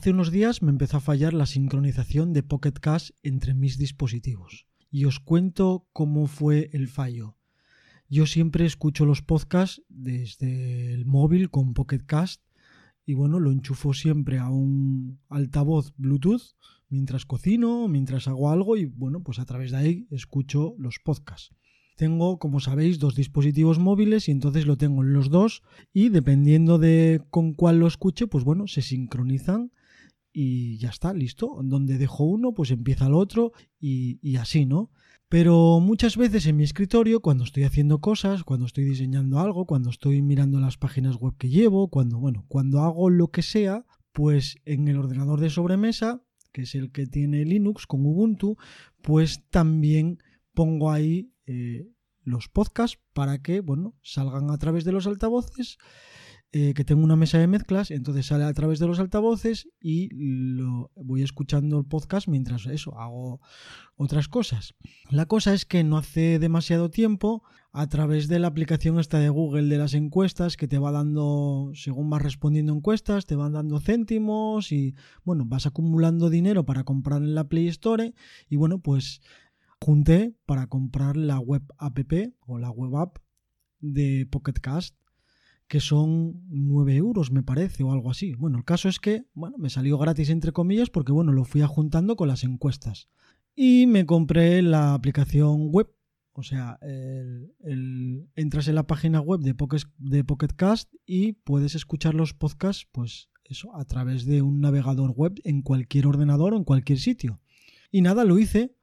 Hace unos días me empezó a fallar la sincronización de Pocket Cast entre mis dispositivos. Y os cuento cómo fue el fallo. Yo siempre escucho los podcasts desde el móvil con Pocket Cast y bueno, lo enchufo siempre a un altavoz Bluetooth mientras cocino, mientras hago algo y bueno, pues a través de ahí escucho los podcasts. Tengo, como sabéis, dos dispositivos móviles y entonces lo tengo en los dos y dependiendo de con cuál lo escuche, pues bueno, se sincronizan y ya está, listo. Donde dejo uno, pues empieza el otro y, y así, ¿no? Pero muchas veces en mi escritorio, cuando estoy haciendo cosas, cuando estoy diseñando algo, cuando estoy mirando las páginas web que llevo, cuando, bueno, cuando hago lo que sea, pues en el ordenador de sobremesa, que es el que tiene Linux con Ubuntu, pues también pongo ahí eh, los podcasts para que, bueno, salgan a través de los altavoces eh, que tengo una mesa de mezclas, entonces sale a través de los altavoces y lo voy escuchando el podcast mientras eso, hago otras cosas. La cosa es que no hace demasiado tiempo, a través de la aplicación esta de Google de las encuestas, que te va dando, según vas respondiendo encuestas, te van dando céntimos y bueno, vas acumulando dinero para comprar en la Play Store y bueno, pues junté para comprar la web app o la web app de Pocket Cast que son 9 euros, me parece, o algo así. Bueno, el caso es que, bueno, me salió gratis entre comillas porque, bueno, lo fui juntando con las encuestas. Y me compré la aplicación web, o sea, entras en la página web de Pocket, de Pocket Cast y puedes escuchar los podcasts, pues eso, a través de un navegador web en cualquier ordenador o en cualquier sitio. Y nada, lo hice,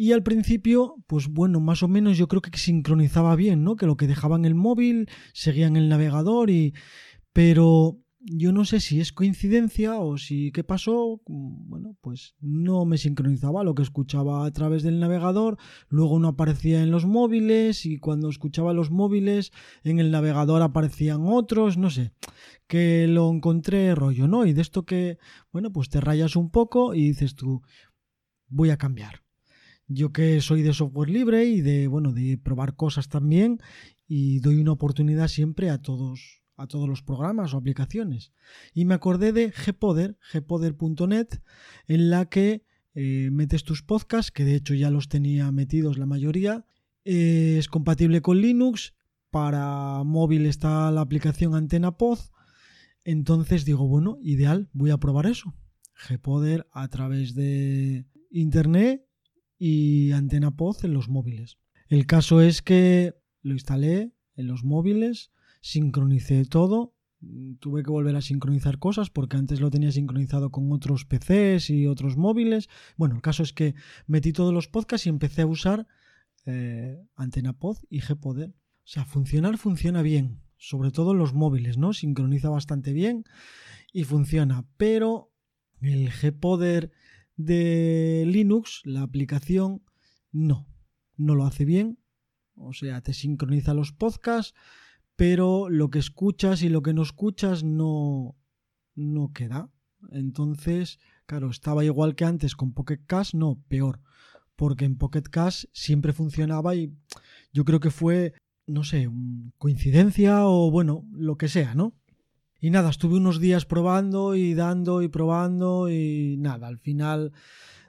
y al principio, pues bueno, más o menos yo creo que sincronizaba bien, ¿no? Que lo que dejaba en el móvil seguía en el navegador y... Pero yo no sé si es coincidencia o si qué pasó, bueno, pues no me sincronizaba lo que escuchaba a través del navegador, luego no aparecía en los móviles y cuando escuchaba los móviles en el navegador aparecían otros, no sé, que lo encontré rollo, ¿no? Y de esto que, bueno, pues te rayas un poco y dices tú, voy a cambiar yo que soy de software libre y de, bueno, de probar cosas también y doy una oportunidad siempre a todos a todos los programas o aplicaciones. Y me acordé de Gpoder, gpoder.net, en la que eh, metes tus podcasts, que de hecho ya los tenía metidos la mayoría. Eh, es compatible con Linux. Para móvil está la aplicación Antena Pod. Entonces digo, bueno, ideal, voy a probar eso. Gpoder a través de internet y antena POZ en los móviles. El caso es que lo instalé en los móviles, sincronicé todo, tuve que volver a sincronizar cosas porque antes lo tenía sincronizado con otros PCs y otros móviles. Bueno, el caso es que metí todos los podcasts y empecé a usar eh, Antena Pod y Gpoder. O sea, funcionar funciona bien, sobre todo en los móviles, ¿no? Sincroniza bastante bien y funciona, pero el Gpoder de Linux, la aplicación no, no lo hace bien. O sea, te sincroniza los podcasts, pero lo que escuchas y lo que no escuchas no, no queda. Entonces, claro, estaba igual que antes con Pocket Cast, no, peor. Porque en Pocket Cast siempre funcionaba y yo creo que fue, no sé, coincidencia o bueno, lo que sea, ¿no? Y nada, estuve unos días probando y dando y probando y nada, al final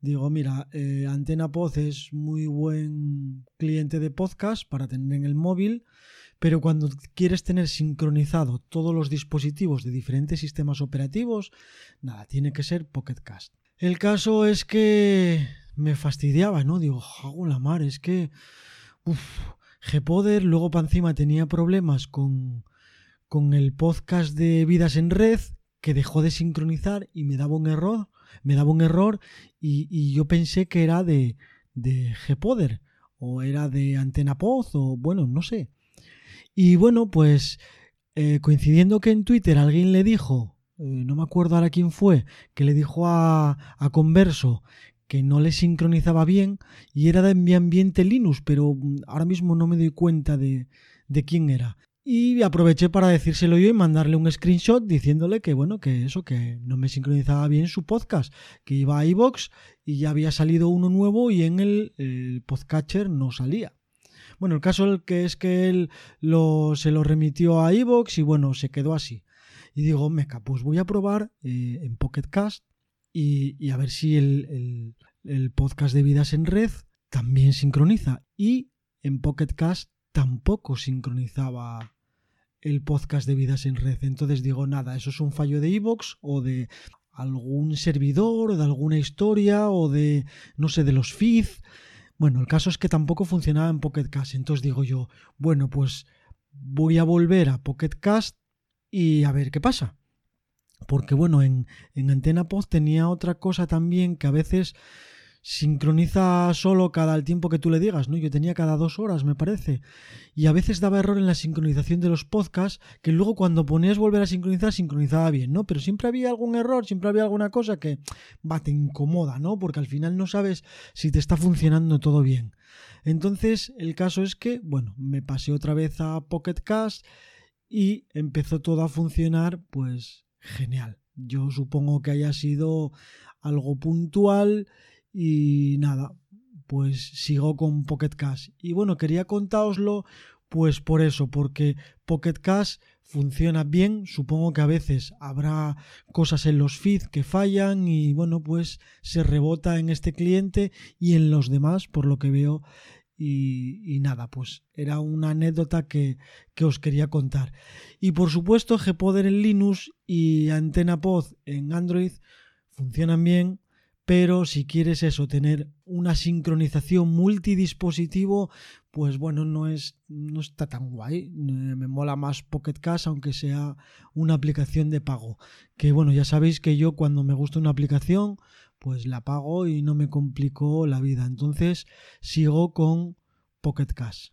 digo, mira, eh, Antena Pod es muy buen cliente de podcast para tener en el móvil, pero cuando quieres tener sincronizado todos los dispositivos de diferentes sistemas operativos, nada, tiene que ser Pocket Cast. El caso es que me fastidiaba, ¿no? Digo, hago la mar, es que... Uf, Gpoder luego para encima tenía problemas con con el podcast de Vidas en Red que dejó de sincronizar y me daba un error, me daba un error y, yo pensé que era de, de Gpoder o era de Antena Poz o bueno, no sé. Y bueno, pues eh, coincidiendo que en Twitter alguien le dijo, eh, no me acuerdo ahora quién fue, que le dijo a, a Converso que no le sincronizaba bien y era de mi ambiente Linux, pero mm, ahora mismo no me doy cuenta de, de quién era. Y aproveché para decírselo yo y mandarle un screenshot diciéndole que bueno, que eso, que no me sincronizaba bien su podcast, que iba a iVox y ya había salido uno nuevo y en el, el podcatcher no salía. Bueno, el caso que es que él lo, se lo remitió a iVox y bueno, se quedó así. Y digo, meca, pues voy a probar eh, en Pocket Cast y, a ver si el, el, el podcast de vidas en red también sincroniza. Y en Pocket Cast tampoco sincronizaba el podcast de Vidas en Red. Entonces digo, nada, eso es un fallo de iVoox o de algún servidor o de alguna historia o de, no sé, de los feeds. Bueno, el caso es que tampoco funcionaba en Pocket Cast. Entonces digo yo, bueno, pues voy a volver a Pocket Cast y a ver qué pasa. Porque bueno, en, en Antena Pod tenía otra cosa también que a veces sincroniza solo cada el tiempo que tú le digas, ¿no? Yo tenía cada dos horas, me parece. Y a veces daba error en la sincronización de los podcasts, que luego cuando ponías volver a sincronizar, sincronizaba bien, ¿no? Pero siempre había algún error, siempre había alguna cosa que, va, te incomoda, ¿no? Porque al final no sabes si te está funcionando todo bien. Entonces, el caso es que, bueno, me pasé otra vez a Pocket Cast y empezó todo a funcionar, pues, genial. Yo supongo que haya sido algo puntual y nada, pues sigo con Pocket Cash. Y bueno, quería contaoslo pues por eso, porque Pocket Cash funciona bien, supongo que a veces habrá cosas en los feeds que fallan y bueno, pues se rebota en este cliente y en los demás, por lo que veo. Y, y nada, pues era una anécdota que, que, os quería contar. Y por supuesto, Gpoder en Linux y AntenaPod en Android funcionan bien pero si quieres eso, tener una sincronización multidispositivo, pues bueno, no es no está tan guay. Me mola más Pocket Cash, aunque sea una aplicación de pago. Que bueno, ya sabéis que yo cuando me gusta una aplicación, pues la pago y no me complico la vida. Entonces sigo con Pocket Cash.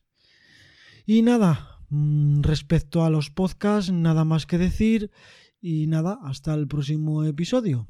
Y nada, mm, respecto a los podcasts, nada más que decir. Y nada, hasta el próximo episodio.